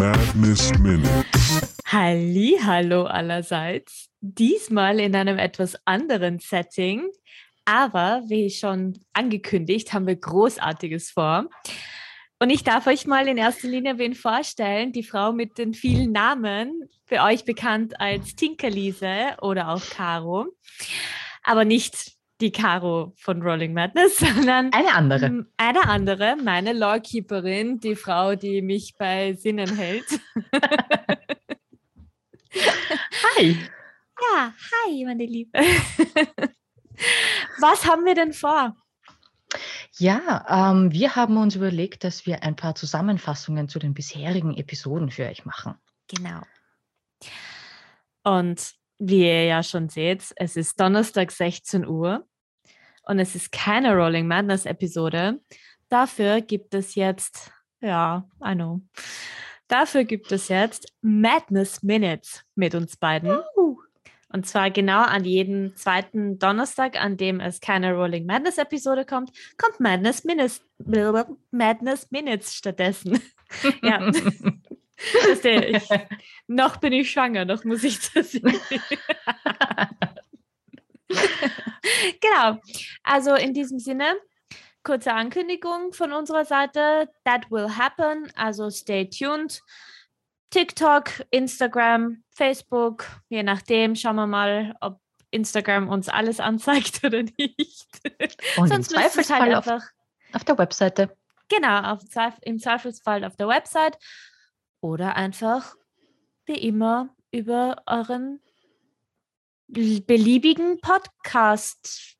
Madness Minutes. Halli, hallo allerseits. Diesmal in einem etwas anderen Setting, aber wie schon angekündigt, haben wir Großartiges vor. Und ich darf euch mal in erster Linie wen vorstellen, die Frau mit den vielen Namen, für euch bekannt als Tinkerliese oder auch Caro. Aber nicht die Caro von Rolling Madness, sondern eine andere. Eine andere, meine Lawkeeperin, die Frau, die mich bei Sinnen hält. Hi. Ja, hi, meine Liebe. Was haben wir denn vor? Ja, ähm, wir haben uns überlegt, dass wir ein paar Zusammenfassungen zu den bisherigen Episoden für euch machen. Genau. Und wie ihr ja schon seht, es ist Donnerstag 16 Uhr und es ist keine Rolling Madness Episode. Dafür gibt es jetzt, ja, I know. Dafür gibt es jetzt Madness Minutes mit uns beiden. Und zwar genau an jeden zweiten Donnerstag, an dem es keine Rolling Madness Episode kommt, kommt Madness Minutes, Madness Minutes stattdessen. ja. ich, noch bin ich schwanger, noch muss ich das. genau. Also in diesem Sinne, kurze Ankündigung von unserer Seite. That will happen. Also stay tuned. TikTok, Instagram, Facebook, je nachdem, schauen wir mal, ob Instagram uns alles anzeigt oder nicht. Und Sonst im Zweifelsfall halt einfach auf, auf der Webseite. Genau, auf, im Zweifelsfall auf der Website oder einfach wie immer über euren beliebigen Podcast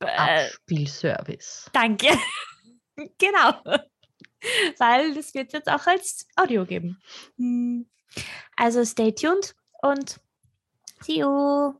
Abspielservice. Danke. genau. Weil das wird es jetzt auch als Audio geben. Hm. Also stay tuned und see you.